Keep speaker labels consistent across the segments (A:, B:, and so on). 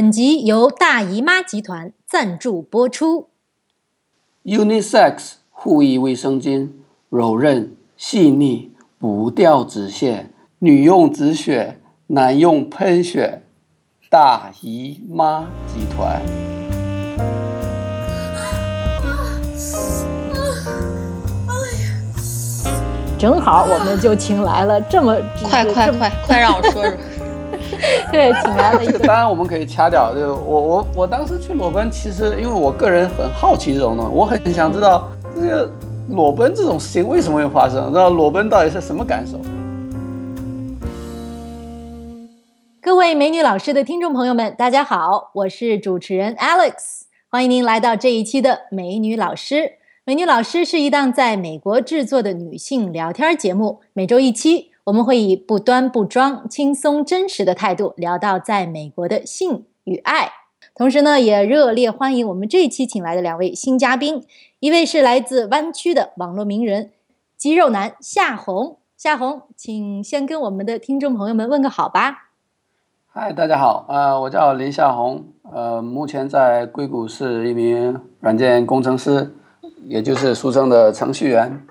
A: 本集由大姨妈集团赞助播出。
B: Unisex 护翼卫生巾，柔韧细腻，不掉纸屑，女用止血，男用喷血。大姨妈集团。
A: 正好我们就请来了这么
C: 快快快快让我说说，
A: 对，请来了一个
B: 这个当然我们可以掐掉。就我我我当时去裸奔，其实因为我个人很好奇这种东西，我很想知道这个裸奔这种事情为什么会发生，知道裸奔到底是什么感受？
A: 各位美女老师的听众朋友们，大家好，我是主持人 Alex，欢迎您来到这一期的美女老师。美女老师是一档在美国制作的女性聊天节目，每周一期，我们会以不端不装、轻松真实的态度聊到在美国的性与爱。同时呢，也热烈欢迎我们这一期请来的两位新嘉宾，一位是来自湾区的网络名人肌肉男夏红，夏红，请先跟我们的听众朋友们问个好吧。
B: 嗨，大家好，呃，我叫林夏红，呃，目前在硅谷是一名软件工程师，也就是俗称的程序员。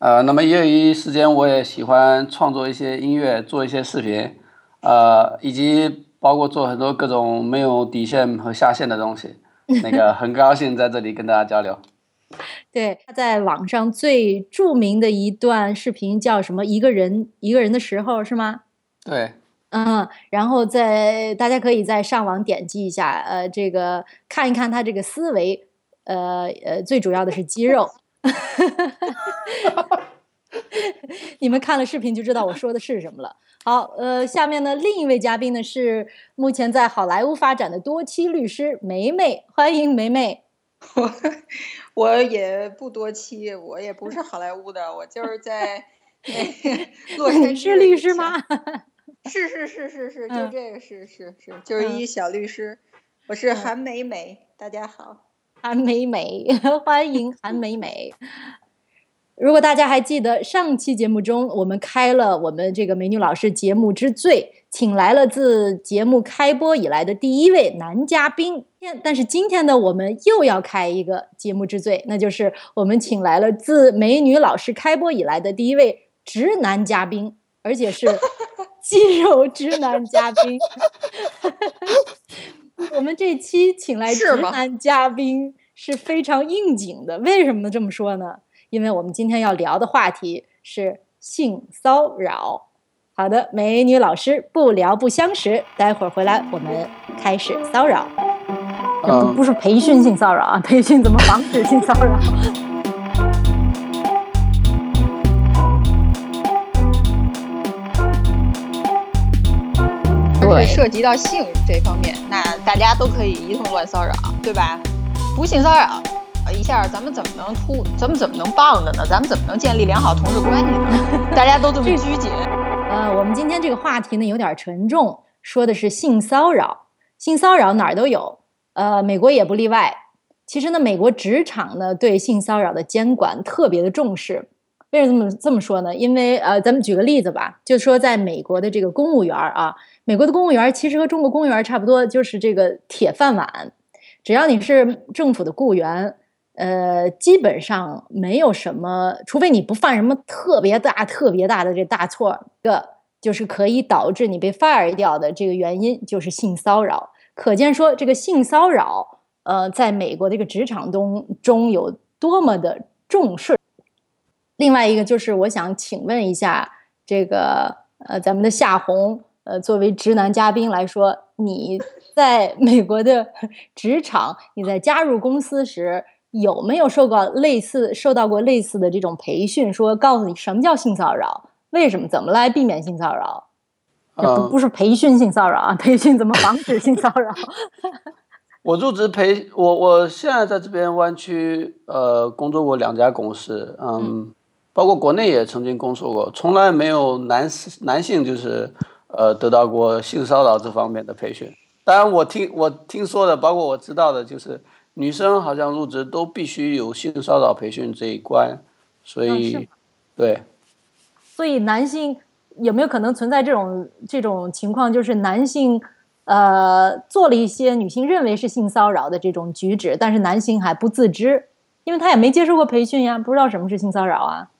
B: 呃，那么业余时间我也喜欢创作一些音乐，做一些视频，呃，以及包括做很多各种没有底线和下限的东西。那个很高兴在这里跟大家交流。
A: 对，他在网上最著名的一段视频叫什么？一个人一个人的时候是吗？
B: 对，
A: 嗯，然后在大家可以在上网点击一下，呃，这个看一看他这个思维，呃呃，最主要的是肌肉。你们看了视频就知道我说的是什么了。好，呃，下面呢，另一位嘉宾呢是目前在好莱坞发展的多妻律师梅梅，欢迎梅梅。
C: 我 我也不多期，我也不是好莱坞的，我就是在 那个洛杉矶
A: 你是律师吗？？
C: 是是是是是，就
A: 嗯
C: 这个是是是，就是一小律师。我是韩美美，大家好。
A: 韩美美，欢迎韩美美。如果大家还记得上期节目中，我们开了我们这个美女老师节目之最，请来了自节目开播以来的第一位男嘉宾。但是今天呢，我们又要开一个节目之最，那就是我们请来了自美女老师开播以来的第一位直男嘉宾，而且是肌肉直男嘉宾。我们这期请来直男嘉宾是非常应景的，为什么这么说呢？因为我们今天要聊的话题是性骚扰。好的，美女老师不聊不相识，待会儿回来我们开始骚扰。不
B: 嗯，
A: 不是培训性骚扰啊，培训怎么防止性骚扰。
C: 会涉及到性这方面，那大家都可以一通乱骚扰，对吧？不性骚扰，呃一下咱们怎么能突，咱们怎么能棒着呢？咱们怎么能建立良好同事关系呢？大家都这么拘谨，
A: 呃，我们今天这个话题呢有点沉重，说的是性骚扰。性骚扰哪儿都有，呃，美国也不例外。其实呢，美国职场呢对性骚扰的监管特别的重视。为什么这么这么说呢？因为呃，咱们举个例子吧，就说在美国的这个公务员啊，美国的公务员其实和中国公务员差不多，就是这个铁饭碗。只要你是政府的雇员，呃，基本上没有什么，除非你不犯什么特别大、特别大的这大错儿，一个就是可以导致你被 fire 掉的这个原因就是性骚扰。可见说这个性骚扰，呃，在美国这个职场中中有多么的重视。另外一个就是我想请问一下这个呃咱们的夏红，呃作为直男嘉宾来说，你在美国的 职场，你在加入公司时有没有受过类似受到过类似的这种培训，说告诉你什么叫性骚扰，为什么怎么来避免性骚扰？不
B: 嗯
A: 不是培训性骚扰啊，培训怎么防止性骚扰。
B: 我入职培我我现在在这边湾区呃工作过两家公司，嗯，包括国内也曾经工作过，从来没有男男性就是呃得到过性骚扰这方面的培训。当然我听我听说的，包括我知道的，就是女生好像入职都必须有性骚扰培训这一关，所以、对。
A: 所以男性有没有可能存在这种这种情况，就是男性呃，做了一些女性认为是性骚扰的这种举止，但是男性还不自知，因为他也没接受过培训呀，不知道什么是性骚扰啊。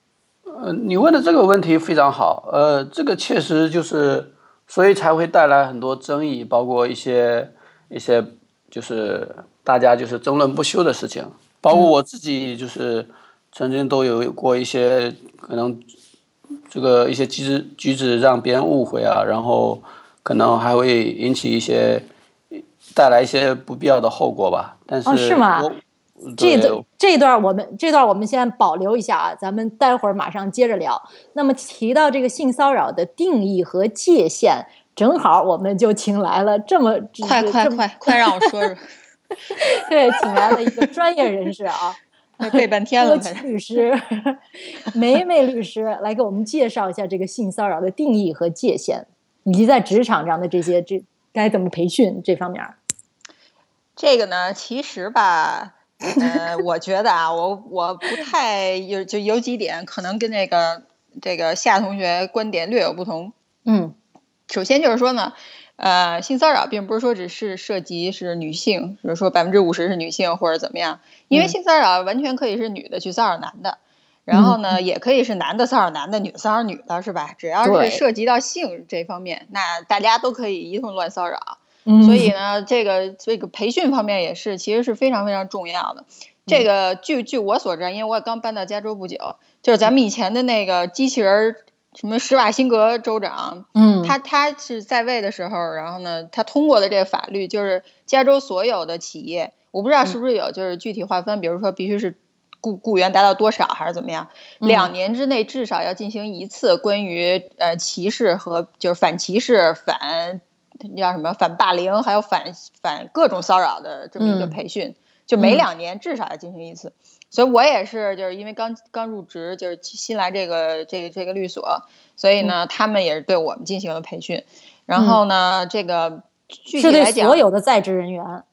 B: 呃，你问的这个问题非常好，呃，这个确实就是，所以才会带来很多争议，包括一些一些就是大家就是争论不休的事情，包括我自己就是曾经都有过一些可能这个一些举止举止让别人误会啊，然后可能还会引起一些带来一些不必要的后果吧。但是，
A: 是吗？这段这段我们这段我们先保留一下啊，咱们待会儿马上接着聊。那么提到这个性骚扰的定义和界限，正好我们就请来了这么
C: 快快快快让我说说。
A: 对，请来了一个专业人士啊，
C: 背半天了，
A: 律师梅梅律师来给我们介绍一下这个性骚扰的定义和界限，以及在职场上的这些这该怎么培训这方面。
C: 这个呢，其实吧。呃，我觉得啊，我我不太有，就有几点可能跟那个这个夏同学观点略有不同。
A: 嗯，
C: 首先就是说呢，呃，性骚扰并不是说只是涉及是女性，比如说百分之五十是女性或者怎么样，因为性骚扰完全可以是女的去骚扰男的，然后呢，也可以是男的骚扰男的，女的骚扰女的，是吧？只要是涉及到性这方面，那大家都可以一通乱骚扰。所以呢，这个这个培训方面也是，其实是非常非常重要的。这个据据我所知，因为我也刚搬到加州不久，就是咱们以前的那个机器人什么施瓦辛格州长，
A: 嗯，
C: 他他是在位的时候，然后呢，他通过的这个法律就是加州所有的企业，我不知道是不是有就是具体划分，比如说必须是雇雇员达到多少还是怎么样，两年之内至少要进行一次关于呃歧视和就是反歧视反。叫什么反霸凌，还有反反各种骚扰的这么一个培训，就每两年至少要进行一次。所以我也是，就是因为刚刚入职，就是新来这个这个这个律所，所以呢，他们也是对我们进行了培训。然后呢，这个具体来讲，
A: 所有的在职人员，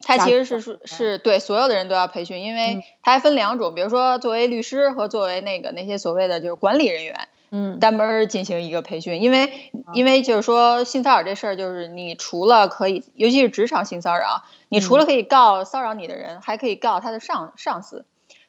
C: 他其实是是是对所有的人都要培训，因为他还分两种，比如说作为律师和作为那个那些所谓的就是管理人员。
A: 嗯，
C: 单门进行一个培训，因为因为就是说性骚扰这事儿，就是你除了可以，尤其是职场性骚扰，你除了可以告骚扰你的人，还可以告他的上上司。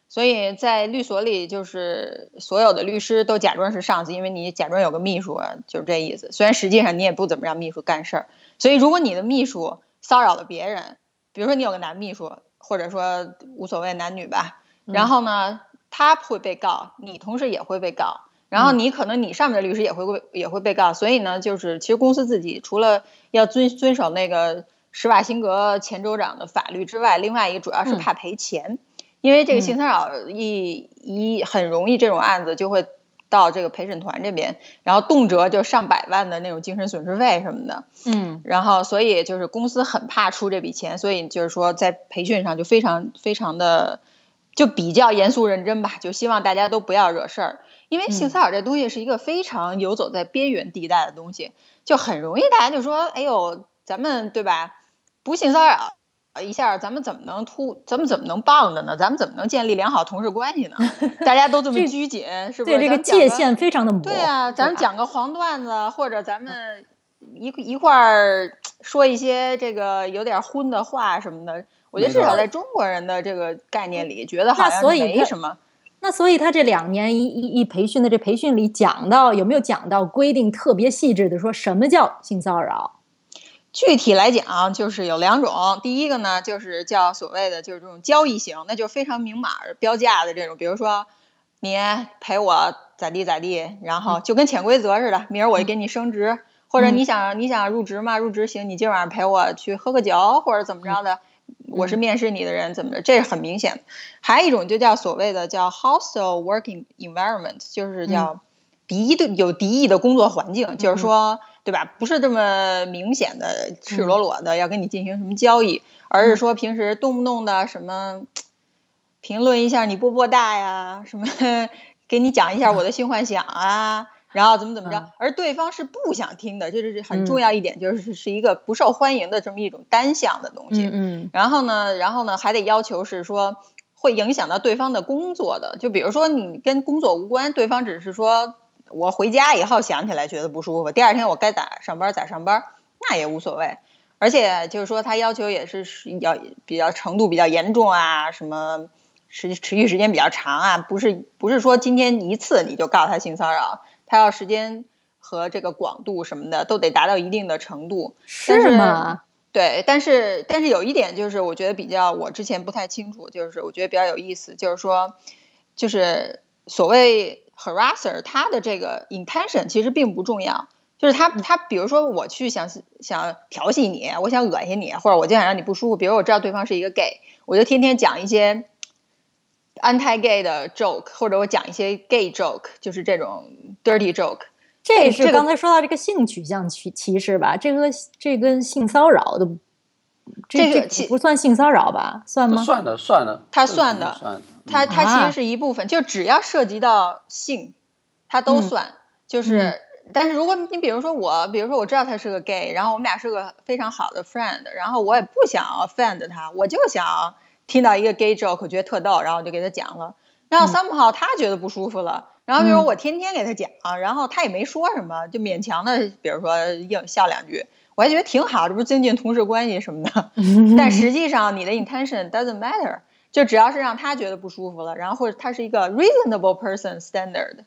C: 所以在律所里，就是所有的律师都假装是上司，因为你假装有个秘书，就是这意思。虽然实际上你也不怎么让秘书干事儿。所以如果你的秘书骚扰了别人，比如说你有个男秘书，或者说无所谓男女吧，然后呢，他会被告，你同时也会被告。然后你可能你上面的律师也会被也会被告，所以呢，就是其实公司自己除了要遵遵守那个施瓦辛格前州长的法律之外，另外一个主要是怕赔钱，因为这个性骚扰一一很容易这种案子就会到这个陪审团这边，然后动辄就上百万的那种精神损失费什么的，
A: 嗯，
C: 然后所以就是公司很怕出这笔钱，所以就是说在培训上就非常非常的就比较严肃认真吧，就希望大家都不要惹事儿。因为性骚扰这东西是一个非常游走在边缘地带的东西，就很容易大家就说：“哎呦，咱们对吧？不性骚扰一下，咱们怎么能突？咱们怎么能棒的呢？咱们怎么能建立良好同事关系呢？大家都这么拘谨，是不是？
A: 对这个界限非常的模糊。
C: 对啊，咱们讲个黄段子，或者咱们一一块儿说一些这个有点荤的话什么的。我觉得至少在中国人的这个概念里，觉得好像没什么。”
A: 那所以他这两年一一一培训的这培训里讲到有没有讲到规定特别细致的说什么叫性骚扰？
C: 具体来讲就是有两种，第一个呢就是叫所谓的就是这种交易型，那就非常明码标价的这种，比如说你陪我咋地咋地，然后就跟潜规则似的，明儿我就给你升职，或者你想你想入职嘛，入职行，你今晚上陪我去喝个酒或者怎么着的。我是面试你的人，怎么着？这是很明显的。还有一种就叫所谓的叫 hostile working environment，就是叫敌意的有敌意的工作环境，就是说，对吧？不是这么明显的赤裸裸的要跟你进行什么交易，而是说平时动不动的什么评论一下你波波大呀，什么 给你讲一下我的性幻想啊。然后怎么怎么着，而对方是不想听的，这是很重要一点，就是是一个不受欢迎的这么一种单向的东西。
A: 嗯，
C: 然后呢，然后呢，还得要求是说会影响到对方的工作的，就比如说你跟工作无关，对方只是说我回家以后想起来觉得不舒服，第二天我该咋上班咋上班，那也无所谓。而且就是说他要求也是要比较程度比较严重啊，什么持持续时间比较长啊，不是不是说今天一次你就告他性骚扰，他要时间和这个广度什么的都得达到一定的程度。
A: 是吗？
C: 对，但是但是有一点就是我觉得比较我之前不太清楚，就是我觉得比较有意思，就是说就是所谓 harasser 他的这个 intention 其实并不重要。就是他，他比如说我去想想调戏你，我想恶心你，或者我就想让你不舒服。比如我知道对方是一个 gay，我就天天讲一些 anti gay 的 joke，或者我讲一些 gay joke，就是这种 dirty joke。
A: 这是刚才说到这个性取向歧歧视吧？这个这跟性骚扰的
C: 这
A: 个不算性骚扰吧？算吗？
B: 算的，算的，
C: 他算的，
B: 算的。
C: 他他其实是一部分，就只要涉及到性，他都算，就是。但是如果你比如说我，比如说我知道他是个 gay，然后我们俩是个非常好的 friend，然后我也不想 offend 他，我就想听到一个 gay joke，觉得特逗，然后我就给他讲了。然后 somehow 他觉得不舒服了，然后比如我天天给他讲，然后他也没说什么，就勉强的，比如说应笑两句，我还觉得挺好，这不是增进同事关系什么的。但实际上你的 intention doesn't matter，就只要是让他觉得不舒服了，然后或者他是一个 reasonable person standard。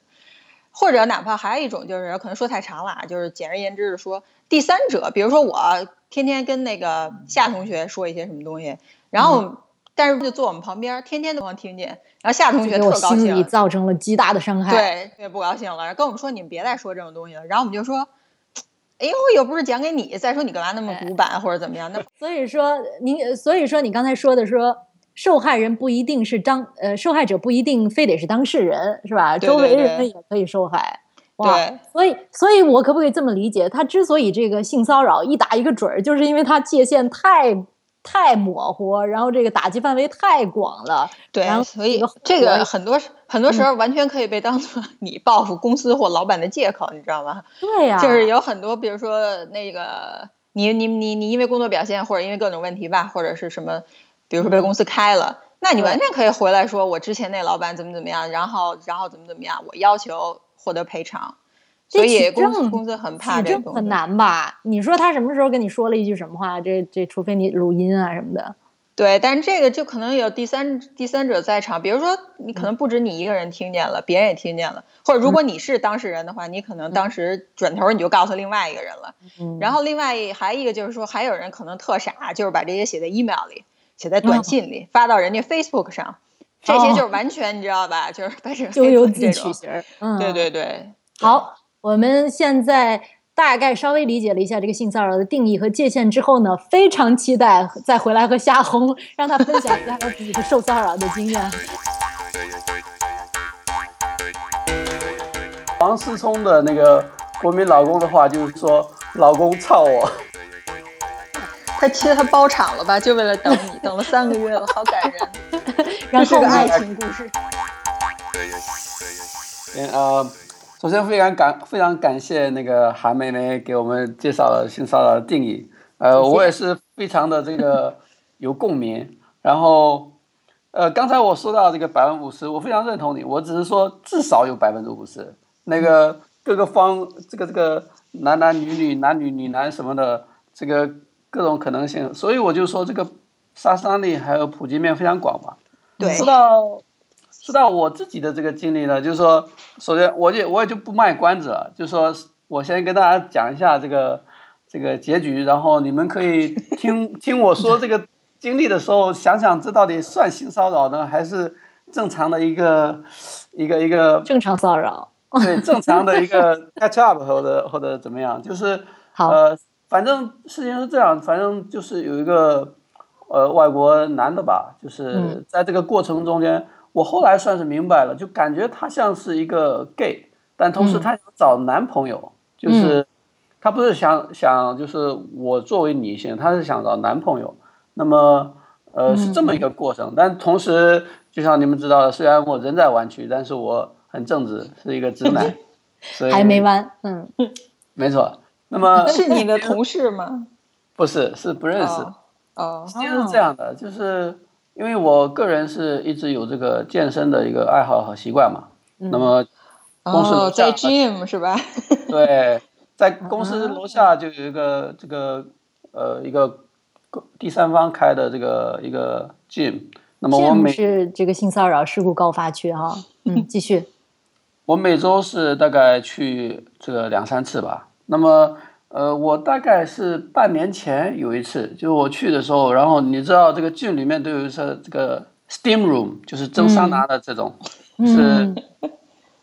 C: 或者哪怕还有一种就是可能说太长了啊，就是简而言之是说第三者，比如说我天天跟那个夏同学说一些什么东西，然后但是就坐我们旁边，天天都能听见，然后夏同学特高兴，
A: 造成了极大的伤害，
C: 对，特别不高兴了，跟我们说你们别再说这种东西了，然后我们就说，哎呦，又不是讲给你，再说你干嘛那么古板或者怎么样？那
A: 所以说您，所以说你刚才说的说。受害人不一定是当呃，受害者不一定非得是当事人，是吧？周围人也可以受害。
C: 对，
A: 所以，所以我可不可以这么理解？他之所以这个性骚扰一打一个准儿，就是因为他界限太太模糊，然后这个打击范围太广了。
C: 对，所以这个很多很多时候完全可以被当做 你报复公司或老板的借口，你知道吗？
A: 对呀，
C: 就是有很多，比如说那个你你你你因为工作表现或者因为各种问题吧，或者是什么。比如说被公司开了，那你完全可以回来说，我之前那老板怎么怎么样，然后然后怎么怎么样，我要求获得赔偿。所以公司公司很怕这
A: 个。很难吧？你说他什么时候跟你说了一句什么话？这这，除非你录音啊什么的。
C: 对，但是这个就可能有第三第三者在场，比如说你可能不止你一个人听见了，别人也听见了，或者如果你是当事人的话，你可能当时转头你就告诉另外一个人了。嗯然后另外还一个就是说，还有人可能特傻，就是把这些写在 email 里。写在短信里，发到人家 Facebook 上，这些就是完全你知道吧？就是 把这
A: 咎由自取型。
C: 嗯，对对对。
A: 好，我们现在大概稍微理解了一下这个性骚扰的定义和界限之后呢，非常期待再回来和夏红让他分享一下他自己的受骚扰的经验。
B: 王思聪的那个国民老公的话就是说：“老公操我。”
C: 他其实他包场了吧，就为了等你，等了三个月了，好感人。
A: 这
C: 是个爱情故事。
B: 嗯呃，首先非常感非常感谢那个韩梅梅给我们介绍了性骚扰的定义。呃，我也是非常的这个 有共鸣。然后呃，刚才我说到这个百分之五十，我非常认同你。我只是说至少有百分之五十。那个各个方这个这个男男女女男女女男什么的这个。各种可能性，所以我就说这个杀伤力还有普及面非常广嘛。
C: 对。
B: 说到说到我自己的这个经历呢，就是说，首先我也我也就不卖关子了，就是说我先跟大家讲一下这个这个结局，然后你们可以听 听我说这个经历的时候，想想这到底算性骚扰呢，还是正常的一个一个一个
A: 正常骚扰？
B: 对，正常的一个 catch up 或者或者怎么样，就是
A: 呃。
B: 反正事情是这样，反正就是有一个，呃，外国男的吧，就是在这个过程中间，我后来算是明白了，就感觉他像是一个 gay，但同时他想找男朋友，就是他不是想想就是我作为女性，他是想找男朋友，那么呃是这么一个过程，但同时就像你们知道的，虽然我人在湾区，但是我很正直，是一个直男，所以
A: 还没弯，嗯，
B: 没错。那么
C: 是你的同事吗？
B: 不是，是不认识。
C: 哦，
B: 实际上是这样的，就是因为我个人是一直有这个健身的一个爱好和习惯嘛。那么公司
C: 哦，在 gym 是吧？
B: 对，在公司楼下就有一个这个呃一个第三方开的这个一个 gym。那么我每
A: 是这个性骚扰事故高发区哈，嗯，继续。
B: 我每周是大概去这个两三次吧。那么呃，我大概是半年前有一次，就我去的时候，然后你知道这个 gym 里面都有一些这个 steam room，就是蒸桑拿的这种，是
A: 嗯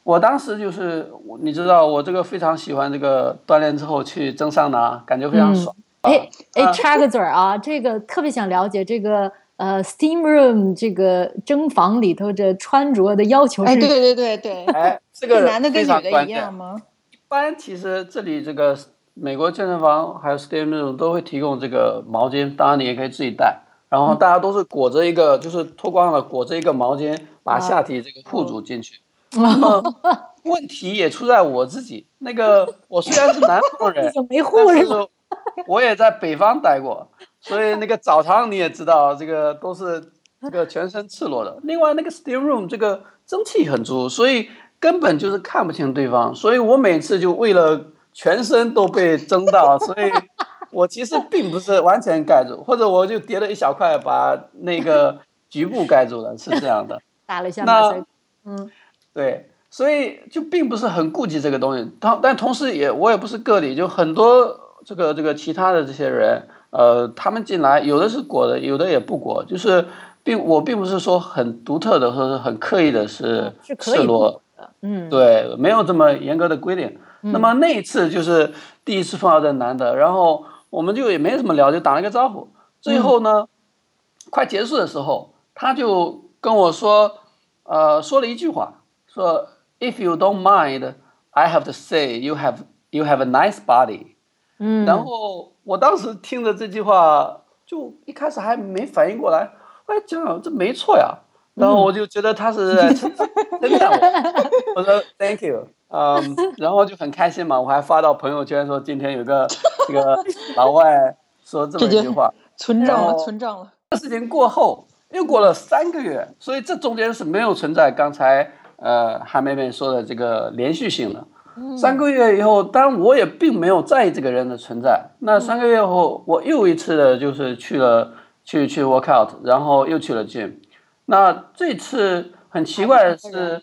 B: 我当时就是你知道我这个非常喜欢这个锻炼之后去蒸桑拿，感觉非常爽。
A: 哎哎，
B: 啊
A: 插个嘴儿啊，这个特别想了解这个呃 steam room 这个蒸房里头这穿着的要求是，
C: 哎，对对对对，
B: 哎，这个
C: 男的跟女的一样。吗？
B: 一般其实这里这个美国健身房还有 steam room 都会提供这个毛巾，当然你也可以自己带。然后大家都是裹着一个，就是脱光了裹着一个毛巾，把下体这个护住进去。问题也出在我自己，那个 我虽然是南方人，
A: 就没护
B: 但是？我也在北方待过，所以那个澡堂你也知道，这个都是这个全身赤裸的。另外那个 steam room 这个蒸汽很足，所以根本就是看不清对方。所以我每次就为了全身都被蒸到，所以我其实并不是完全盖住，或者我就叠了一小块把那个 局部盖住了，是这样的。
A: 打了一下
B: 那
A: 马赛，嗯
B: 对，所以就并不是很顾及这个东西。但但同时也我也不是个例，就很多这个这个其他的这些人，呃，他们进来有的是裹的，有的也不裹，就是并我并不是说很独特的或者很刻意的是
A: 是可以
B: 赤裸，
A: 嗯，
B: 对，没有这么严格的规定。那么那一次就是第一次碰到这男的，然后我们就也没什么聊，就打了个招呼。最后呢，快结束的时候，他就跟我说，呃，说了一句话，说 "If you don't mind, I have to say you have you have a nice body."
A: 嗯，
B: 然后我当时听着这句话，就一开始还没反应过来，我还讲这没错呀。然后我就觉得他是在称 称赞我，我说 Thank you，嗯，然后就很开心嘛，我还发到朋友圈说今天有个这个老外说这么一句话。
C: 存账了，存账了。
B: 这事情过后又过了三个月，所以这中间是没有存在刚才呃韩妹妹说的这个连续性的。三个月以后，当然我也并没有在意这个人的存在。那三个月后，我又一次的就是去了去去 workout，然后又去了 gym。那这次很奇怪的是，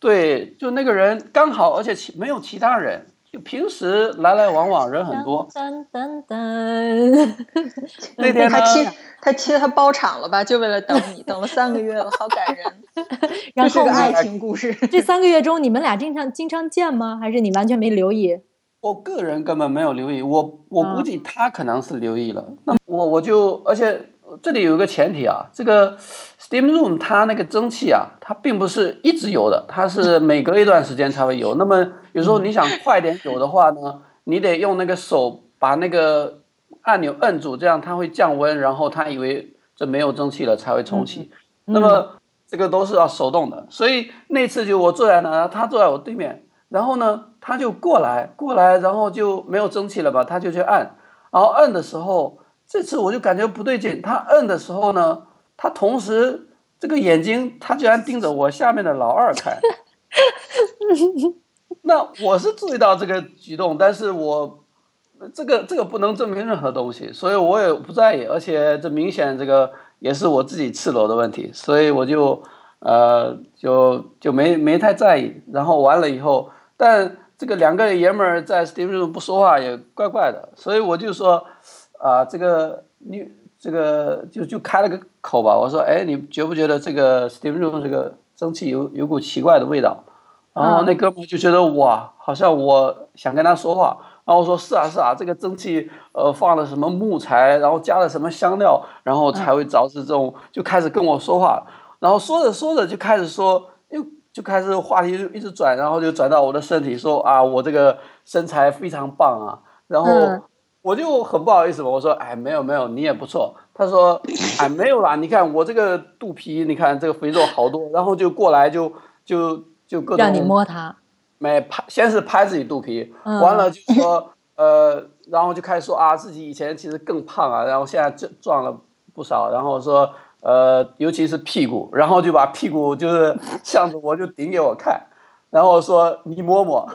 B: 对，就那个人刚好，而且其没有其他人，就平时来来往往人很多。
A: 噔噔噔，
B: 那天
C: 他，其他其实他包场了吧，就为了等你，等了三个月了，好感人。
A: 然后
C: 这是个爱情故事。
A: 这三个月中，你们俩经常经常见吗？还是你完全没留意？
B: 我个人根本没有留意，我我
A: 啊
B: 估计他可能是留意了。那么我我就，而且这里有一个前提啊，这个 steam room 它那个蒸汽啊，它并不是一直有的，它是每隔一段时间才会有。那么有时候你想快点有的话呢，你得用那个手把那个按钮摁住，这样它会降温，然后它以为这没有蒸汽了才会重启。那么这个都是要手动的，所以那次就我坐在那，他坐在我对面，然后呢，他就过来过来，然后就没有蒸汽了吧，他就去按，然后按的时候，这次我就感觉不对劲，他摁的时候呢，他同时这个眼睛他居然盯着我下面的老二看，那我是注意到这个举动，但是我这个这个不能证明任何东西，所以我也不在意，而且这明显这个也是我自己赤裸的问题，所以我就呃就就没没太在意。然后完了以后，但这个两个爷们儿在 Steam 上不说话也怪怪的，所以我就说啊、这个你这个就就开了个口吧，我说哎，你觉不觉得这个 Steam Room 这个蒸汽有有股奇怪的味道？然后那哥们就觉得哇，好像我想跟他说话，然后我说是啊是啊，这个蒸汽呃放了什么木材，然后加了什么香料，然后才会导致这种，就开始跟我说话，然后说着说着就开始说，又就开始话题就一直转，然后就转到我的身体，说啊我这个身材非常棒啊，然后
A: 嗯
B: 我就很不好意思嘛，我说哎没有没有，你也不错。他说哎没有啦，你看我这个肚皮，你看这个肥肉好多，然后就过来就就就各种
A: 让你摸它，
B: 没拍，先是拍自己肚皮，
A: 嗯。
B: 完了就说呃，然后就开始说啊，自己以前其实更胖啊，然后现在这壮了不少，然后说呃，尤其是屁股，然后就把屁股就是向着我就顶给我看，然后说你摸摸，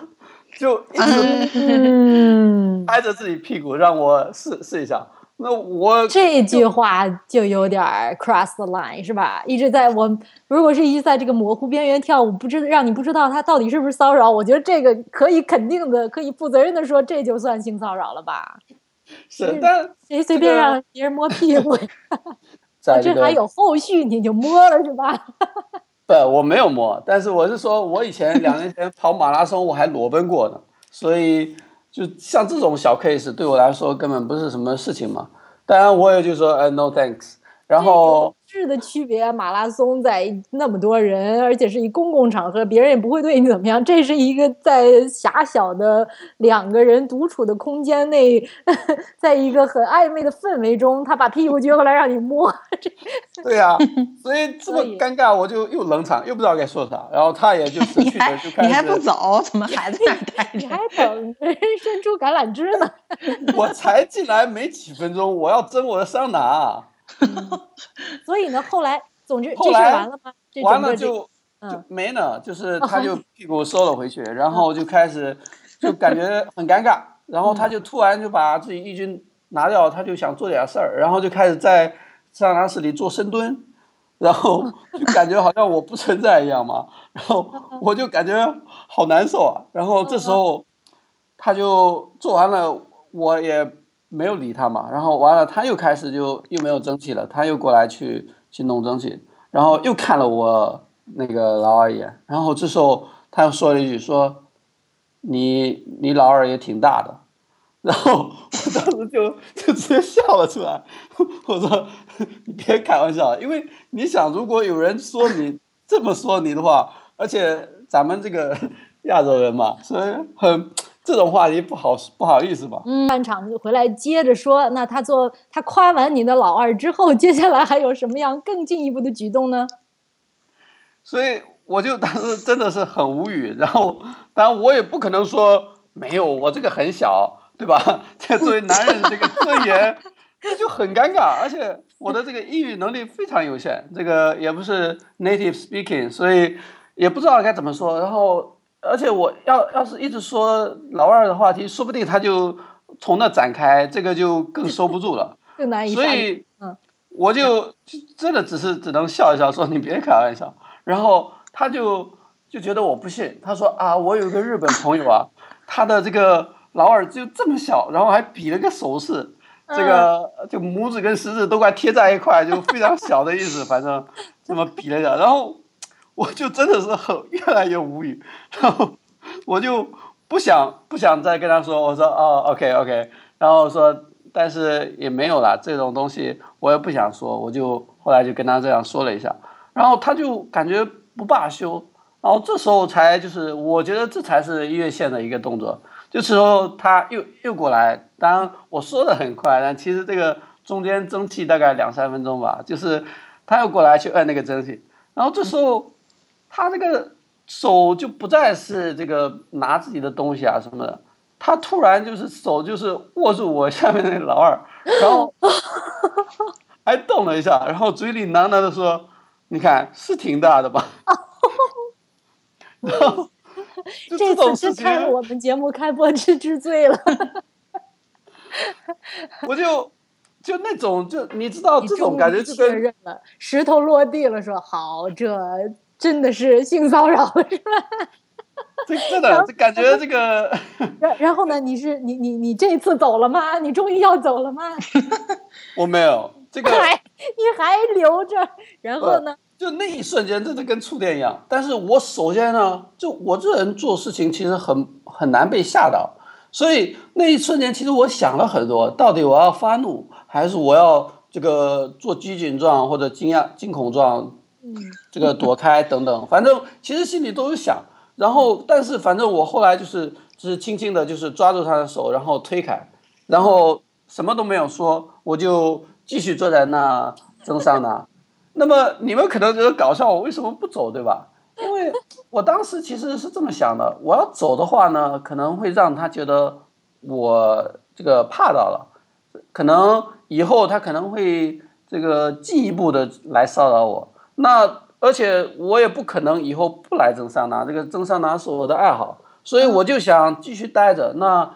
B: 就一直
A: 嗯，
B: 拍着自己屁股让我试试一下，那我
A: 这句话就有点 cross the line 是吧？一直在我如果是一直在这个模糊边缘跳舞，不知让你不知道他到底是不是骚扰，我觉得这个可以肯定的，可以负责任的说，这就算性骚扰了吧？
B: 是，但
A: 谁随便让别人摸屁股，
B: 这
A: 这还有后续，你就摸了是吧？
B: 不，我没有摸，但是我是说，我以前两年前跑马拉松，我还裸奔过呢，所以。就像这种小 case 对我来说根本不是什么事情嘛，当然我也就说，呃，no thanks。然后
A: 质的区别，马拉松在那么多人，而且是一公共场合，别人也不会对你怎么样。这是一个在狭小的两个人独处的空间内，在一个很暧昧的氛围中，他把屁股撅过来让你摸。
B: 对呀，所以这么尴尬，我就又冷场，又不知道该说啥。然后他也就 失去了，就开始
C: 你还不走，怎么还在待着？
A: 你还等人伸出橄榄枝呢？
B: 我才进来没几分钟，我要蒸我的桑拿。
A: 所以呢，后来，总之这事完了吗？
B: 完了就就没呢，就是他就 屁股收了回去，然后就开始就感觉很尴尬，然后他就突然就把自己衣襟拿掉，他就想做点事儿，然后就开始在桑拿室里做深蹲，然后就感觉好像我不存在一样嘛，然后我就感觉好难受啊，然后这时候他就做完了，我也。没有理他嘛，然后完了，他又开始就又没有蒸汽了，他又过来去去弄蒸汽，然后又看了我那个老二一眼，然后这时候他又说了一句说，你你老二也挺大的，然后我当时就就直接笑了出来，我说 你别开玩笑，因为你想如果有人说你这么说你的话，而且咱们这个亚洲人嘛，所以很。这种话题不好不好意思吧？
A: 嗯，半场就回来接着说，那他做他夸完你的老二之后，接下来还有什么样更进一步的举动呢？
B: 所以我就当时真的是很无语，然后当然我也不可能说没有，我这个很小，对吧？这作为男人这个尊严，这就很尴尬，而且我的这个英语能力非常有限，这个也不是 native speaking，所以也不知道该怎么说，然后。而且我要要是一直说老二的话题，说不定他就从那展开，这个就更收不住了，
A: 更难以。
B: 所以，嗯，我就真的只是只能笑一笑，说你别开玩笑。然后他就就觉得我不信，他说啊，我有一个日本朋友啊，他的这个老二就这么小，然后还比了个手势，这个就拇指跟食指都快贴在一块，就非常小的意思，反正这么比了一下，然后。我就真的是很越来越无语，然后我就不想不想再跟他说，我说哦，OK OK，然后说，但是也没有了这种东西，我也不想说，我就后来就跟他这样说了一下，然后他就感觉不罢休，然后这时候才就是我觉得这才是越线的一个动作，这时候他又又过来，当然我说的很快，但其实这个中间蒸汽大概两三分钟吧，就是他又过来去摁那个蒸汽，然后这时候。他这个手就不再是这个拿自己的东西啊什么的，他突然就是手就是握住我下面那老二，然后还 动了一下，然后嘴里喃喃的说：“你看是挺大的吧？”然后 这
A: 次是看我们节目开播之之最了，
B: 我就就那种就你知道这种感觉就跟
A: 认了石头落地了，说好这。真的是性骚扰是吧？
B: 这真的，这感觉这个。
A: 然然后呢？你是你你你这次走了吗？你终于要走了吗？
B: 我没有这个，
A: 你还留着。然后呢？
B: 就那一瞬间，真的跟触电一样。但是我首先呢，就我这人做事情其实很很难被吓到，所以那一瞬间，其实我想了很多，到底我要发怒，还是我要这个做拘谨状或者惊讶惊恐状？这个躲开等等，反正其实心里都有想，然后但是反正我后来就是就是轻轻的，就是抓住他的手，然后推开，然后什么都没有说，我就继续坐在那蒸桑拿。那么你们可能觉得搞笑，我为什么不走，对吧？因为我当时其实是这么想的，我要走的话呢，可能会让他觉得我这个怕到了，可能以后他可能会这个进一步的来骚扰我。那而且我也不可能以后不来蒸桑拿，这个蒸桑拿是我的爱好，所以我就想继续待着。那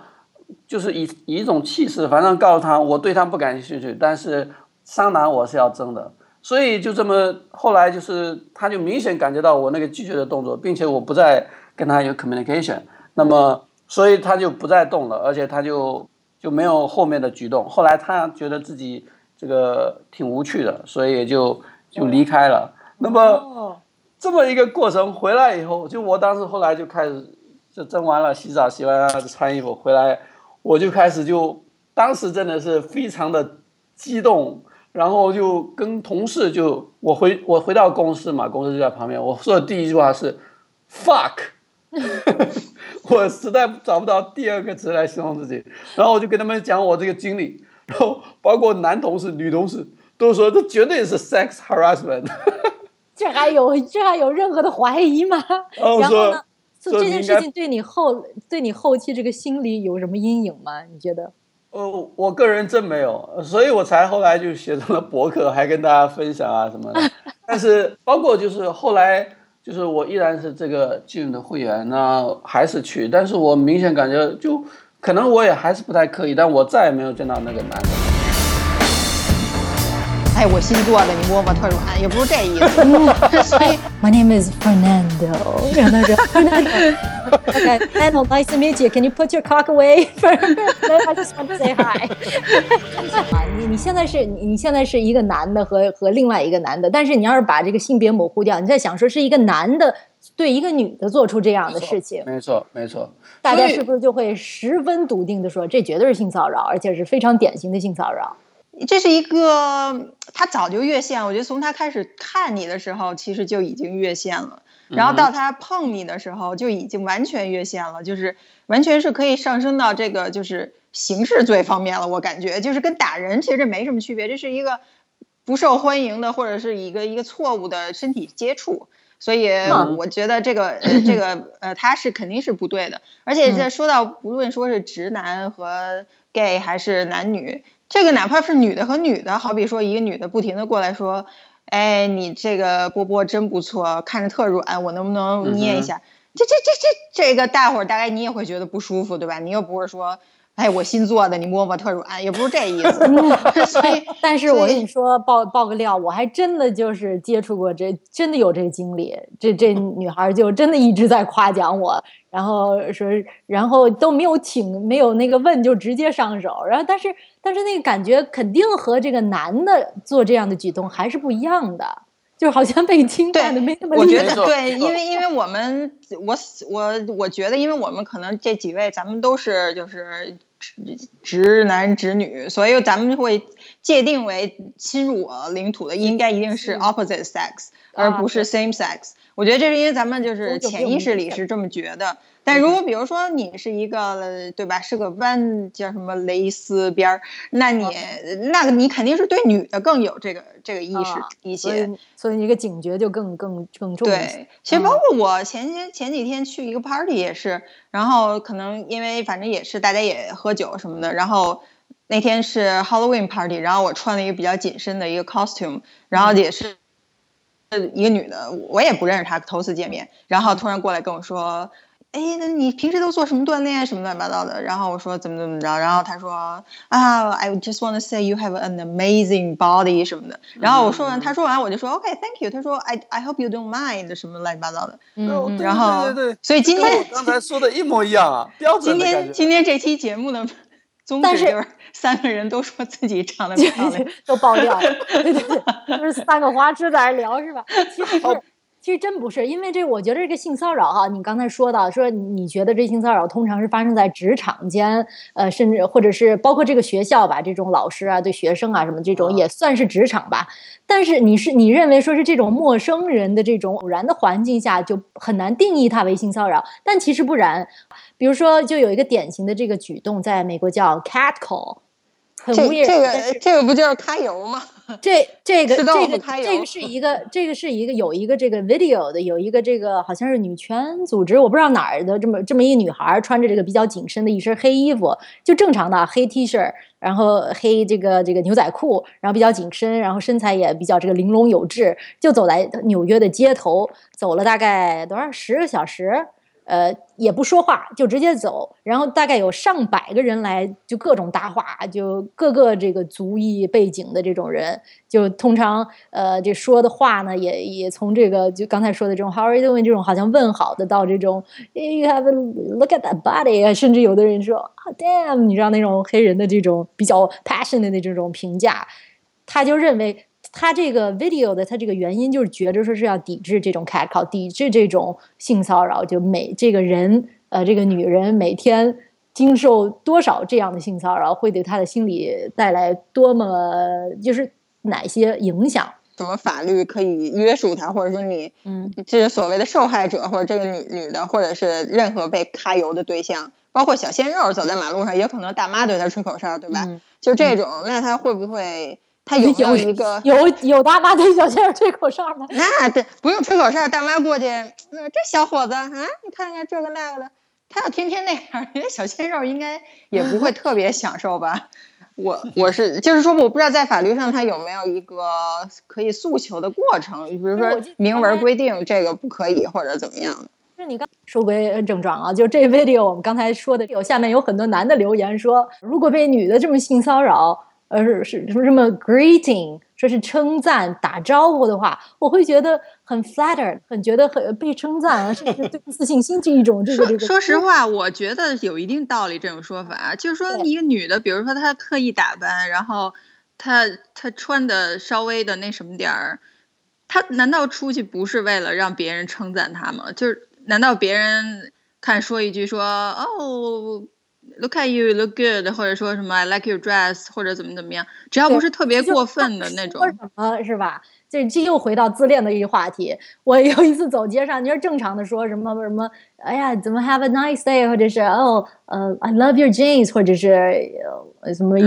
B: 就是以以一种气势，反正告诉他我对他不感兴趣，但是桑拿我是要争的。所以就这么后来就是他就明显感觉到我那个拒绝的动作，并且我不再跟他有 communication，那么所以他就不再动了，而且他就就没有后面的举动。后来他觉得自己这个挺无趣的，所以也就就离开了。那么这么一个过程回来以后，就我当时后来就开始就蒸完了，洗澡洗完了穿衣服回来，我就开始就当时真的是非常的激动。然后就跟同事就我回我回到公司嘛，公司就在旁边。我说的第一句话是 “fuck”，我实在找不到第二个词来形容自己。然后我就跟他们讲我这个经历，然后包括男同事、女同事都说这绝对是 sex harassment。
A: 这还有这还有任何的怀疑吗？然后呢？这件事情对你后对你后期这个心理有什么阴影吗？你觉得？
B: 呃，我个人真没有，所以我才后来就写成了博客，还跟大家分享啊什么的。但是包括就是后来，就是我依然是这个 Gym 的会员，那还是去，但是我明显感觉就可能我也还是不太刻意，但我再也没有见到那个男的。
C: 哎，我新做的，你摸摸特软，也不是这意思。所以
A: ，My name is Fernando。然后他说，Fernando，Okay，Fernando, nice to meet you. Can you put your cock away? I just want to say hi. 你你现在是你现在是一个男的和和另外一个男的，但是你要是把这个性别模糊掉，你在想说是一个男的对一个女的做出这样的事情，
B: 没错没错，
A: 大家是不是就会十分笃定的说这绝对是性骚扰，而且是非常典型的性骚扰？
C: 这是一个，他早就越线。我觉得从他开始看你的时候，其实就已经越线了。然后到他碰你的时候，就已经完全越线了，就是完全是可以上升到这个就是刑事罪方面了。我感觉就是跟打人其实没什么区别，这是一个不受欢迎的或者是一个一个错误的身体接触。所以我觉得这个这个呃，他是肯定是不对的。而且在说到不论说是直男和 gay 还是男女。这个哪怕是女的和女的，好比说一个女的不停的过来说，哎，你这个波波真不错，看着特软，我能不能捏一下？这这这这这个大伙儿大概你也会觉得不舒服，对吧？你又不是说。哎，我新做的，你摸摸特软，也不是这意思。所以，
A: 但是我跟你说，爆爆个料，我还真的就是接触过这，真的有这经历。这这女孩就真的一直在夸奖我，然后说，然后都没有请，没有那个问，就直接上手。然后，但是但是那个感觉肯定和这个男的做这样的举动还是不一样的。就好像被侵犯的没那么
C: 我觉得对，因为因为我们我我我觉得，因为我们可能这几位咱们都是就是直直男直女，所以咱们会界定为侵入我领土的应该一定是 opposite sex，而不是 same sex。我觉得这是因为咱们就是潜意识里是这么觉得。但如果比如说你是一个对吧，是个弯叫什么蕾丝边儿，那你那个你肯定是对女的更有这个这个意识一些，
A: 所以一个警觉就更更更重。
C: 对，其实包括我前些前几天去一个 party 也是，然后可能因为反正也是大家也喝酒什么的，然后那天是 Halloween party，然后我穿了一个比较紧身的一个 costume，然后也是一个女的，我也不认识她，头次见面，然后突然过来跟我说。哎，那你平时都做什么锻炼什么乱七八糟的？然后我说怎么怎么着，然后他说啊，I just want to say you have an amazing body 什么的。然后我说完，他说完我就说 OK，Thank you。他说 I I hope you don't mind 什么乱七八糟的。
B: 嗯，
C: 然后
B: 对对对，
C: 所以今天
B: 刚才说的一模一样啊，标
C: 准今天今天这期节目的 宗旨就是 三个人都说自己长得漂亮，
A: 都爆料，对对对，就是三个花痴在那聊是吧？其实。其实真不是，因为这我觉得这个性骚扰哈，你刚才说到说你觉得这性骚扰通常是发生在职场间，呃，甚至或者是包括这个学校吧，这种老师啊对学生啊什么这种也算是职场吧。但是你是你认为说是这种陌生人的这种偶然的环境下就很难定义它为性骚扰，但其实不然。比如说，就有一个典型的这个举动，在美国叫 cat call。
C: 这这个这个不就是揩油吗？
A: 这这个这个这个是一个这个是一个有一个这个 video 的，有一个这个好像是女权组织，我不知道哪儿的这么这么一个女孩，穿着这个比较紧身的一身黑衣服，就正常的黑 T 恤，然后黑这个这个牛仔裤，然后比较紧身，然后身材也比较这个玲珑有致，就走在纽约的街头，走了大概多少十个小时。呃，也不说话，就直接走。然后大概有上百个人来，就各种搭话，就各个这个族裔背景的这种人，就通常呃，这说的话呢，也也从这个就刚才说的这种 How are you doing 这种好像问好的，到这种 You have a look at that body，甚至有的人说 Oh damn，你知道那种黑人的这种比较 passionate 的这种评价，他就认为。他这个 video 的他这个原因就是觉着说是要抵制这种 catcall，抵制这种性骚扰，就每这个人呃这个女人每天经受多少这样的性骚扰，会对她的心理带来多么就是哪些影响？
C: 什么法律可以约束她，或者说你嗯，这是所谓的受害者，或者这个女女的，或者是任何被揩油的对象，包括小鲜肉走在马路上，也可能大妈对他吹口哨，对吧？就这种，那他会不会？他有有一个
A: 有有大妈对小鲜肉吹口哨吗？
C: 那对，不用吹口哨，大妈过去，那这小伙子啊，你看看这个那个的，他要天天那样，人家小鲜肉应该也不会特别享受吧？我我是就是说，我不知道在法律上他有没有一个可以诉求的过程，比如说明文规定这个不可以或者怎么样的。
A: 是你刚说归正传啊，就这 video 我们刚才说的，有下面有很多男的留言说，如果被女的这么性骚扰。呃，是是什么什么 greeting，说是称赞打招呼的话，我会觉得很 flattered，很觉得很被称赞啊，甚至对自信心这一种这个这个。
C: 说实话，我觉得有一定道理这种说法，就是说一个女的，比如说她刻意打扮，然后她她穿的稍微的那什么点儿，她难道出去不是为了让别人称赞她吗？就是难道别人看说一句说哦？Look at you, look good，或者说什么 I like your dress，或者怎么怎么样，只要不是特别过分的那种，
A: 什么是吧？这这又回到自恋的一个话题。我有一次走街上，你说正常的说什么什么，哎呀，怎么 Have a nice day，或者是哦，呃，I love your jeans，或者是什么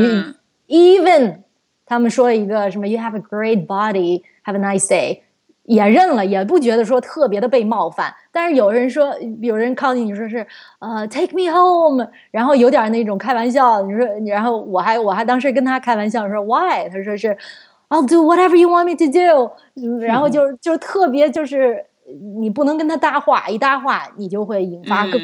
A: even，他们说一个什么 You have a great body，Have a nice day。也认了，也不觉得说特别的被冒犯。但是有人说，有人靠近你说是，呃，take me home，然后有点那种开玩笑。你说，然后我还我还当时跟他开玩笑说，why？他说是，I'll do whatever you want me to do。然后就就特别就是你不能跟他搭话，一搭话你就会引发更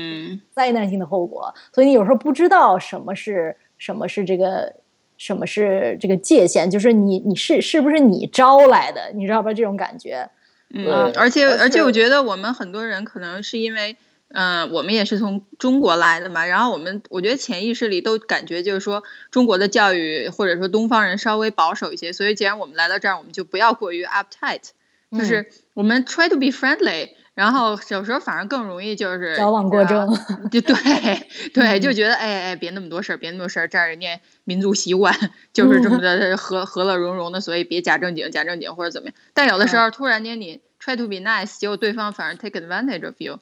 A: 灾难性的后果。所以你有时候不知道什么是什么是这个。什么是这个界限？就是你你是是不是你招来的？你知道吧？这种感觉。
C: 嗯，而且而且，我觉得我们很多人可能是因为，嗯，我们也是从中国来的嘛。然后我们我觉得潜意识里都感觉就是说，中国的教育或者说东方人稍微保守一些。所以既然我们来到这儿，我们就不要过于 uptight，就是我们 try to be friendly。然后有时候反而更容易就是
A: 矫枉过正，
C: 就对对，就觉得哎哎别那么多事儿，别那么多事儿，这儿人家民族习惯就 是这么的和和乐融融的，所以别假正经假正经或者怎么样。但有的时候突然间你 try to be nice，结果对方反而 take advantage of you，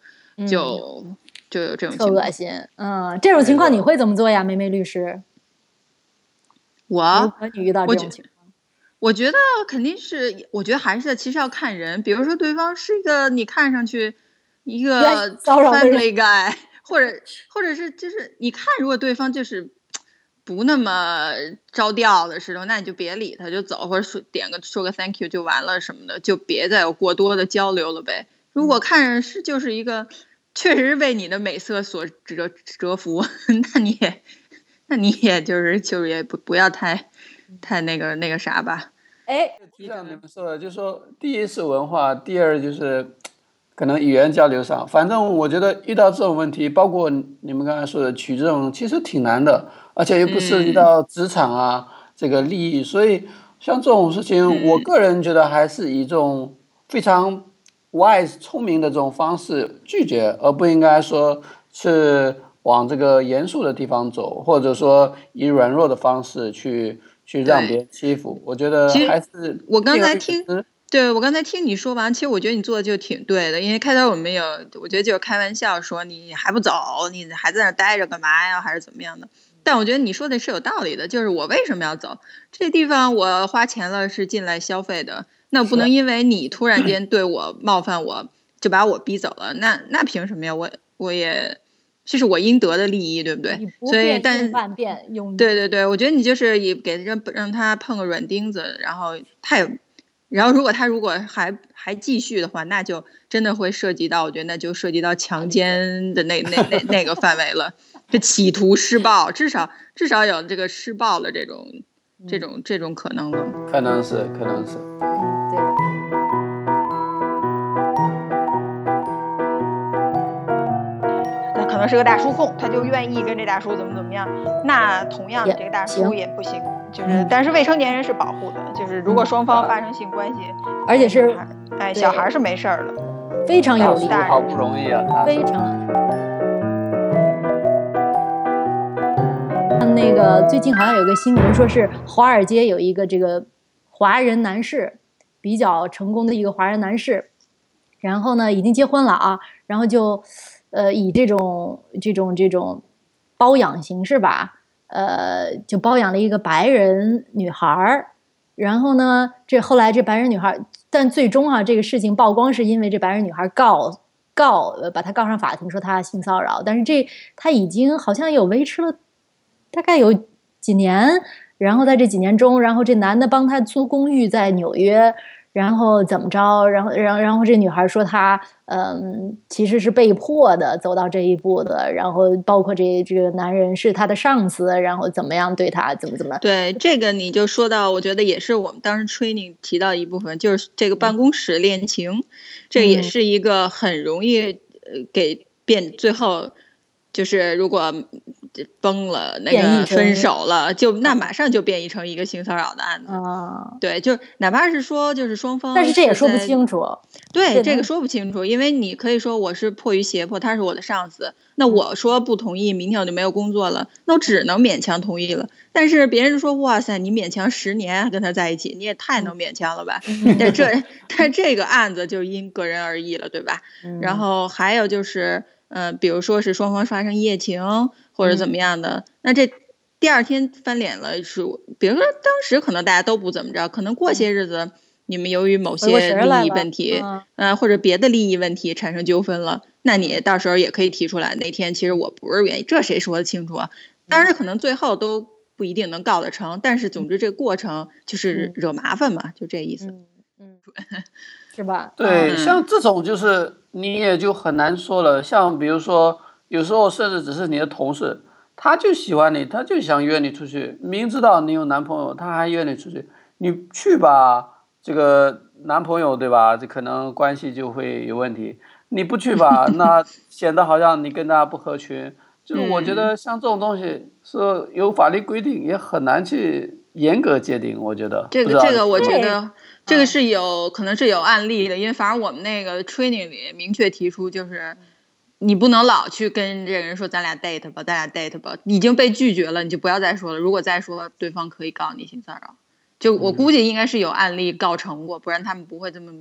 C: 就就有这种
A: 特恶心。嗯，这种情况你会怎么做呀，梅梅律师？
C: 我
A: 你遇到这种情况。
C: 我觉得肯定是，我觉得还是其实要看人。比如说，对方是一个你看上去一个 family guy，或者或者是就是你看，如果对方就是不那么着调的时候，那你就别理他，就走，或者说点个说个 thank you 就完了什么的，就别再有过多的交流了呗。如果看着是就是一个确实为你的美色所折折服，那你也那你也就是就是也不不要太太那个那个啥吧。
A: 哎，
B: 就像你们说的，就是说，第一是文化，第二就是可能语言交流上。反正我觉得遇到这种问题，包括你们刚才说的取这种，其实挺难的，而且又不涉及到职场啊这个利益，所以像这种事情，我个人觉得还是以这种非常 wise 聪明的这种方式拒绝，而不应该说是往这个严肃的地方走，或者说以软弱的方式去。去让别人欺负，我觉得还是
C: 我刚才听，对我刚才听你说完，其实我觉得你做的就挺对的，因为开头我们有，我觉得就是开玩笑说你还不走，你还在那待着干嘛呀，还是怎么样的？但我觉得你说的是有道理的，就是我为什么要走？这地方我花钱了是进来消费的，那不能因为你突然 间对我冒犯我就把我逼走了，那那凭什么呀？我我也。这是我应得的利益，对不对？所以，但对对对，我觉得你就是也给让让他碰个软钉子，然后他也然后如果他如果还还继续的话，那就真的会涉及到，我觉得那就涉及到强奸的那那那那个范围了，就企图施暴，至少至少有这个施暴的这种这种这种可能了。
B: 可能是，可能是。
C: 他可能是个大叔控，他就愿意跟这大叔怎么怎么样。那同样的，这个大叔也不行，就是
A: 嗯
C: 但是未成年人是保护的，就是如果双方发生性关系，
A: 而且是
C: 哎小孩是没事儿的。
A: 非常有利，
B: 大好不容易啊，
A: 非常。那个最近好像有个新闻，说是华尔街有一个这个华人男士比较成功的一个华人男士，然后呢已经结婚了啊，然后就呃以这种这种这种包养形式吧，呃就包养了一个白人女孩儿，然后呢这后来这白人女孩，但最终啊这个事情曝光是因为这白人女孩告告呃把她告上法庭说她性骚扰，但是这她已经好像有维持了大概有几年，然后在这几年中，然后这男的帮她租公寓在纽约，然后怎么着，然后然后然后这女孩说她嗯其实是被迫的走到这一步的，然后包括这这个男人是她的上司，然后怎么样对她怎么怎么，
C: 对这个，你就说到，我觉得也是我们当时 training 提到一部分，就是这个办公室恋情，这也
A: 嗯。
C: 是一个很容易呃给变最后就是如果崩了那个分手了，就那马上就变异成一个性骚扰的案子。
A: 啊，
C: 对，就哪怕是说就是双方，
A: 但是这也说不清。楚，
C: 对，这个说不清楚，因为你可以说我是迫于胁迫，他是我的上司，那我说不同意，明天我就没有工作了，那我只能勉强同意了。但是别人说，哇塞，你勉强十年跟他在一起，你也太能勉强了吧？但这 但这个案子就因个人而异了，对吧？然
A: 嗯
C: 后还有就是，呃，比如说是双方发生一夜情或者怎么样的，那这第二天翻脸了是，比如说当时可能大家都不怎么着，可能过些日子你们由于某些利益问题，
A: 嗯
C: 呃，或者别的利益问题产生纠纷了，那你到时候也可以提出来，那天其实我不是原因，这谁说得清楚啊？当然，可能最后都不一定能告得成，但是总之这个过程就是惹麻烦嘛，就这意思。
A: 嗯嗯，是吧？
B: 对，
C: 嗯
B: 像这种就是你也就很难说了。像比如说，有时候甚至只是你的同事，他就喜欢你，他就想约你出去，明知道你有男朋友，他还约你出去，你去吧。这个男朋友对吧？这可能关系就会有问题。你不去吧，那显得好像你跟他不合群。就是我觉得像这种东西是有法律规定，也很难去严格界定。我觉得
C: 这个，我觉得这个是有可能是有案例的，因为反正我们那个 training 里明确提出，就是你不能老去跟这个人说咱俩 date 吧，咱俩 date 吧，已经被拒绝了，你就不要再说了。如果再说，对方可以告你性骚扰。就我估计应该是有案例告成过，不然他们不会这么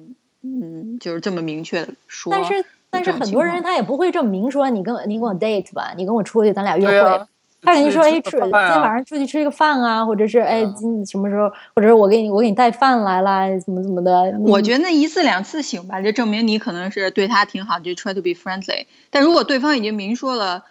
C: 嗯，就是这么明确的说。
A: 但是但是很多人他也不会这么明说，你跟我你跟我 date 吧，你跟我出去，咱俩约会。他肯定说，哎，
B: 吃
A: 出今天晚上出去吃个饭啊，或者是哎，
B: 嗯
A: 今什么时候，或者是我给你我给你带饭来啦，怎么怎么的。
C: 我觉得那一次两次行吧，就证明你可能是对他挺好，就 try to be friendly。但如果对方已经明说了，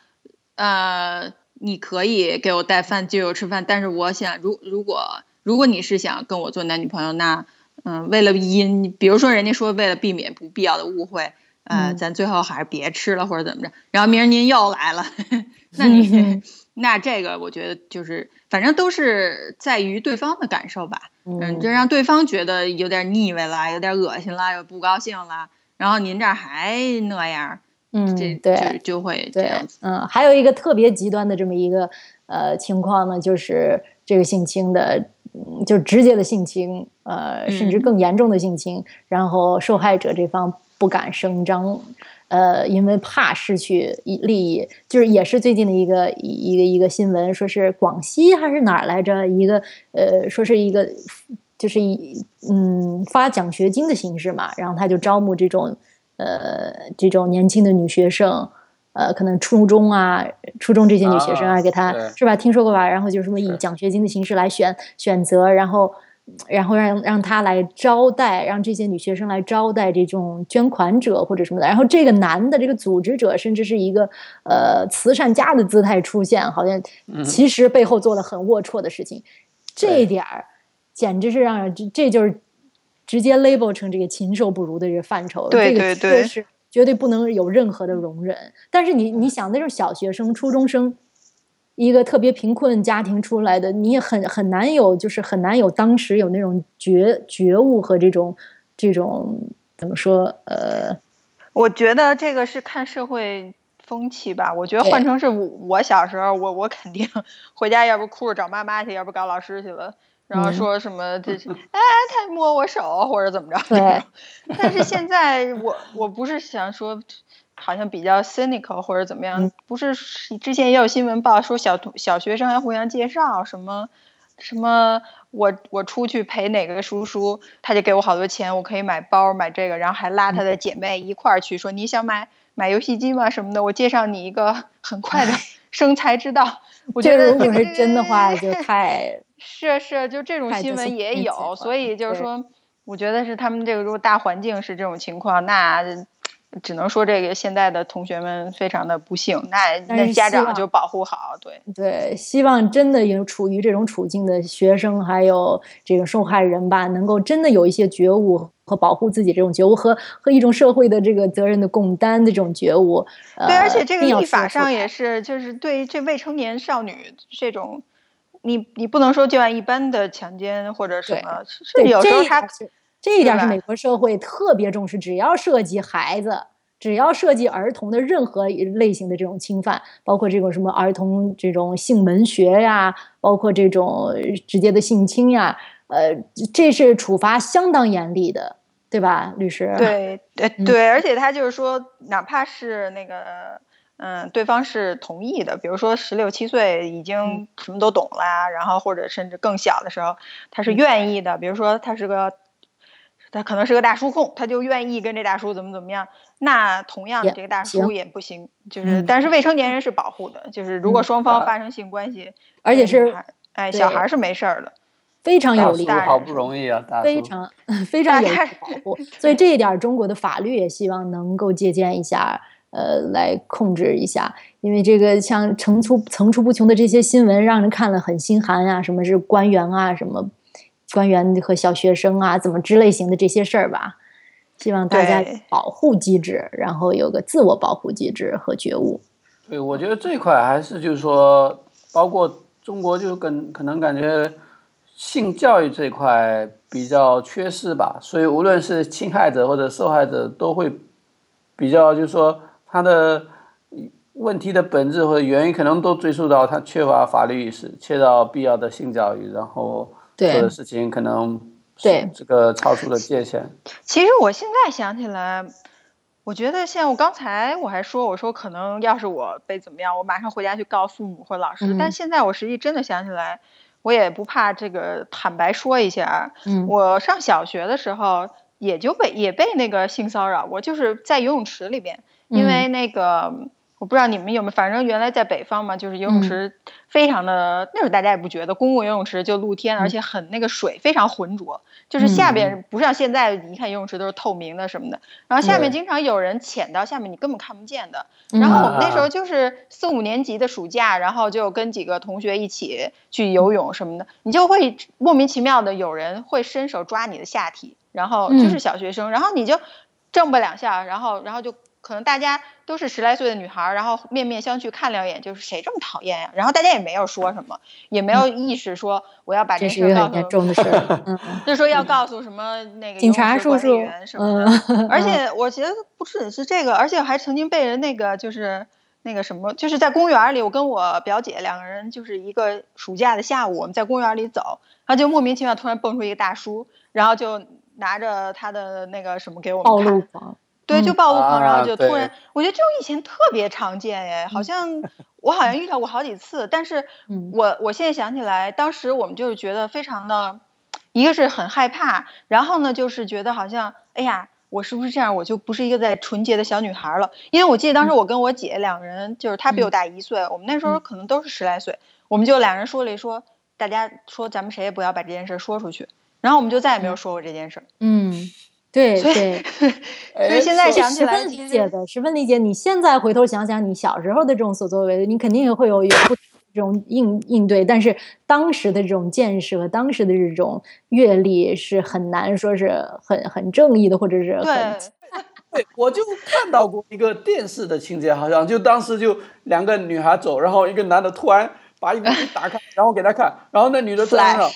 C: 呃，你可以给我带饭，就我吃饭，但是我想，如如果如果你是想跟我做男女朋友，那嗯，为了因，比如说人家说为了避免不必要的误会，呃，
A: 嗯
C: 咱最后还是别吃了或者怎么着，然后明儿您又来了，那你、
A: 嗯
C: 那这个我觉得就是反正都是在于对方的感受吧。嗯，
A: 嗯
C: 就让对方觉得有点腻歪了，有点恶心了，有不高兴了，然后您这儿还那样，
A: 嗯
C: 这
A: 对
C: 就就会这样子。，
A: 嗯，还有一个特别极端的这么一个呃情况呢，就是这个性侵的，嗯就直接的性侵，呃，甚至
C: 嗯
A: 更严重的性侵，然后受害者这方不敢声张，呃，因为怕失去一利益，就是也是最近的一个一一个一个新闻，说是广西还是哪儿来着，一个呃，说是一个就是一嗯发奖学金的形式嘛，然后他就招募这种呃这种年轻的女学生。呃，可能初中啊，初中这些女学生啊，
B: 啊
A: 给她是吧？听说过吧？然后就是什么以奖学金的形式来选选择，然后然后让让他来招待，让这些女学生来招待这种捐款者或者什么的。然后这个男的这个组织者，甚至是一个呃慈善家的姿态出现，好像其实背后做了很龌龊的事情。这一点儿简直是让人这这就是直接 label 成这个禽兽不如的这个范畴，
C: 对
A: 对
C: 对，
A: 是绝对不能有任何的容忍。但是你你想那是小学生、初中生，一个特别贫困家庭出来的，你也很很难有，就是很难有当时有那种觉觉悟和这种这种怎么说？呃，
C: 我觉得这个是看社会。风气吧，我觉得换成是我我小时候，我我肯定 回家，要不哭着找妈妈去，要不搞老师去了，然后说什么这是哎，他摸我手或者怎么着。
A: 对。
C: 但是现在我我不是想说，好像比较 cynical 或者怎么样，不是之前也有新闻报说小小学生还互相介绍什么什么，我我出去陪哪个叔叔，他就给我好多钱，我可以买包买这个，然后还拉他的姐妹一块儿去，说你想买。买游戏机吗？什么的，我介绍你一个很 快的生财之道。我觉得
A: 如果是真的话，就太
C: 是是，就这种新闻也有，所以就是说，我觉得是他们这个如果大环境是这种情况，那只能说这个现在的同学们非常的不幸。那那家长就保护好，对
A: 对，希望真的有处于这种处境的学生还有这个受害人吧，能够真的有一些觉悟。和保护自己这种觉悟，和和一种社会的这个责任的共担的这种觉悟，
C: 对，而且这个立法上也是，就是对这未成年少女这种，你你不能说就按一般的强奸或者什么，是有时候他
A: 这一点是美国社会特别重视，只要涉及孩子，只要涉及儿童的任何类型的这种侵犯，包括这种什么儿童这种性文学呀，包括这种直接的性侵呀。呃，这是处罚相当严厉的，对吧，律师？
C: 对，对，对，而且他就是说，哪怕是那个，嗯，对方是同意的，比如说十六七岁已经什么都懂了呀，然后或者甚至更小的时候，他是愿意的，比如说他是个，他可能是个大叔控，他就愿意跟这大叔怎么怎么样，那同样的这个大叔也不行，就是，但是未成年人是保护的，就是如果双方发生性关系，
A: 而且是，
C: 哎，小孩是没事儿的。
A: 非常有利，
B: 好不容易啊，大
A: 非常非常有利保护。所以这一点，中国的法律也希望能够借鉴一下，呃，来控制一下。因为这个像层出层出不穷的这些新闻，让人看了很心寒啊。什么是官员啊？什么官员和小学生啊？怎么之类型的这些事儿吧？希望大家保护机制，然后有个自我保护机制和觉悟。
B: 对，我觉得这块还是就是说，包括中国，就跟可能感觉。性教育这块比较缺失吧，所以无论是侵害者或者受害者，都会比较，就是说他的问题的本质或者原因，可能都追溯到他缺乏法律意识，缺少必要的性教育，然后做的事情可能
A: 对
B: 这个超出了界限。
C: 其实我现在想起来，我觉得像我刚才我还说，我说可能要是我被怎么样，我马上回家去告父母或老师。但现在我实际真的想起来。我也不怕这个，坦白说一下，嗯，我上小学的时候也就被也被那个性骚扰过，就是在游泳池里边，因为那个我不知道你们有没有，反正原来在北方嘛，就是游泳池非常的，那时候大家也不觉得，公共游泳池就露天，而且很那个水非常浑浊，就是下边不像现在一看游泳池都是透明的什么的，然后下面经常有人潜到下面，你根本看不见的。然后我们那时候就是四五年级的暑假，然后就跟几个同学一起去游泳什么的，你就会莫名其妙的有人会伸手抓你的下体，然后就是小学生，然后你就挣吧两下，然后然后就。可能大家都是十来岁的女孩，然后面面相觑看两眼，就是谁这么讨厌呀？然后大家也没有说什么，也没有意识说我要把这事告诉，
A: 严重的事，
C: 就说要告诉什么那个
A: 警察叔叔
C: 什么的。而且我觉得不只是这个，而且还曾经被人那个就是那个什么，就是在公园里，我跟我表姐两个人，就是一个暑假的下午，我们在公园里走，然后就莫名其妙突然蹦出一个大叔，然后就拿着他的那个什么给我们看。对，就暴露狂，然后就突然，我觉得这种以前特别常见哎，好像我好像遇到过好几次，但是 我我现在想起来，当时我们就是觉得非常的，一个是很害怕，然后呢就是觉得好像，哎呀，我是不是这样，我就不是一个在纯洁的小女孩了？因为我记得当时我跟我姐两个人，就是她比我大一岁，我们那时候可能都是十来岁，我们就两人说了一说，大家说咱们谁也不要把这件事说出去，然后我们就再也没有说过这件事。
A: 嗯。对对，
C: 所以 现在想起来，
A: 理解的，十分理解。你现在回头想想，你小时候的这种所作为，你肯定也会有有不这种应应对，但是当时的这种见识和当时的这种阅历是很难说是很很正义的，或者是很
B: 对，我就看到过一个电视的情节，好像就当时就两个女孩走，然后一个男的突然把衣服一打开，然后给她看，然后那女的站上，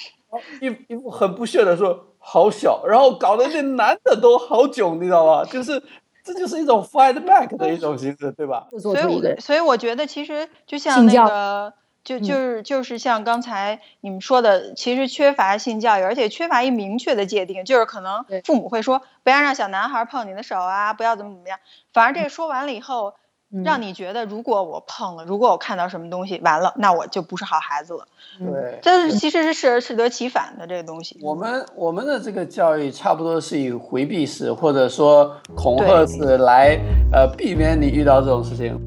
B: 一一副很不屑的说好小，然后搞得那男的都好囧，你知道吧？就是这就是一种 fight back 的一种形式，对吧？
C: 所以，所以我觉得其实就像那个。就就是就是像刚才你们说的，其实缺乏性教育，而且缺乏一明确的界定，就是可能父母会说不要让小男孩碰你的手啊，不要怎么怎么样。反而这个说完了以后，让你觉得如果我碰了，如果我看到什么东西，完了，那我就不是好孩子了。
B: 对，
C: 这其实是适适得其反的这个东西。
B: 我们我们的这个教育差不多是以回避式或者说恐吓式来呃避免你遇到这种事情。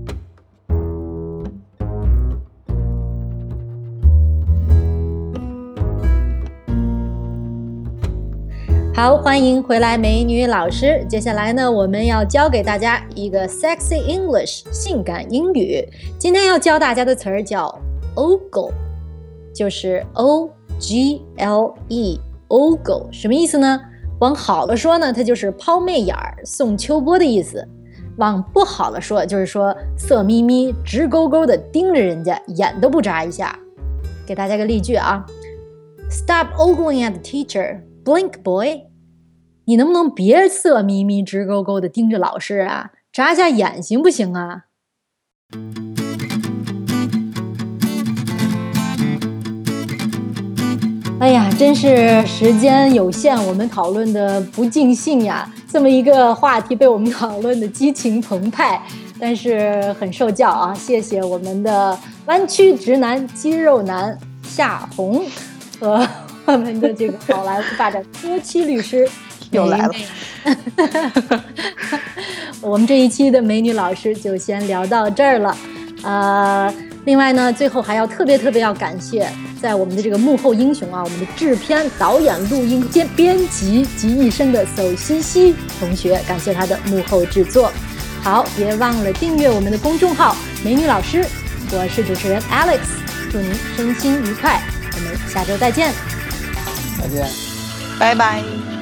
A: 好，欢迎回来，美女老师。接下来呢，我们要教给大家一个 sexy English 性感英语。今天要教大家的词儿叫 ogle，就是 o g l e，ogle 什么意思呢？往好了说呢，它就是抛媚眼儿、送秋波的意思；往不好了说，就是说色眯眯、直勾勾的盯着人家，眼都不眨一下。给大家个例句啊：Stop ogling at the teacher, blink, boy。你能不能别色眯眯、直勾勾的盯着老师啊？眨下眼行不行啊？哎呀，真是时间有限，我们讨论的不尽兴呀。这么一个话题被我们讨论的激情澎湃，但是很受教啊。谢谢我们的弯曲直男、肌肉男夏红和我们的这个好莱坞发展多妻律师。
C: 又来了，
A: 我们这一期的美女老师就先聊到这儿了。呃，另外呢，最后还要特别特别要感谢在我们的这个幕后英雄啊，我们的制片、导演、录音兼编辑集一身的馊西西同学，感谢他的幕后制作。好，别忘了订阅我们的公众号“美女老师”，我是主持人 Alex，祝您身心愉快，我们下周再见，
B: 再见，
C: 拜拜。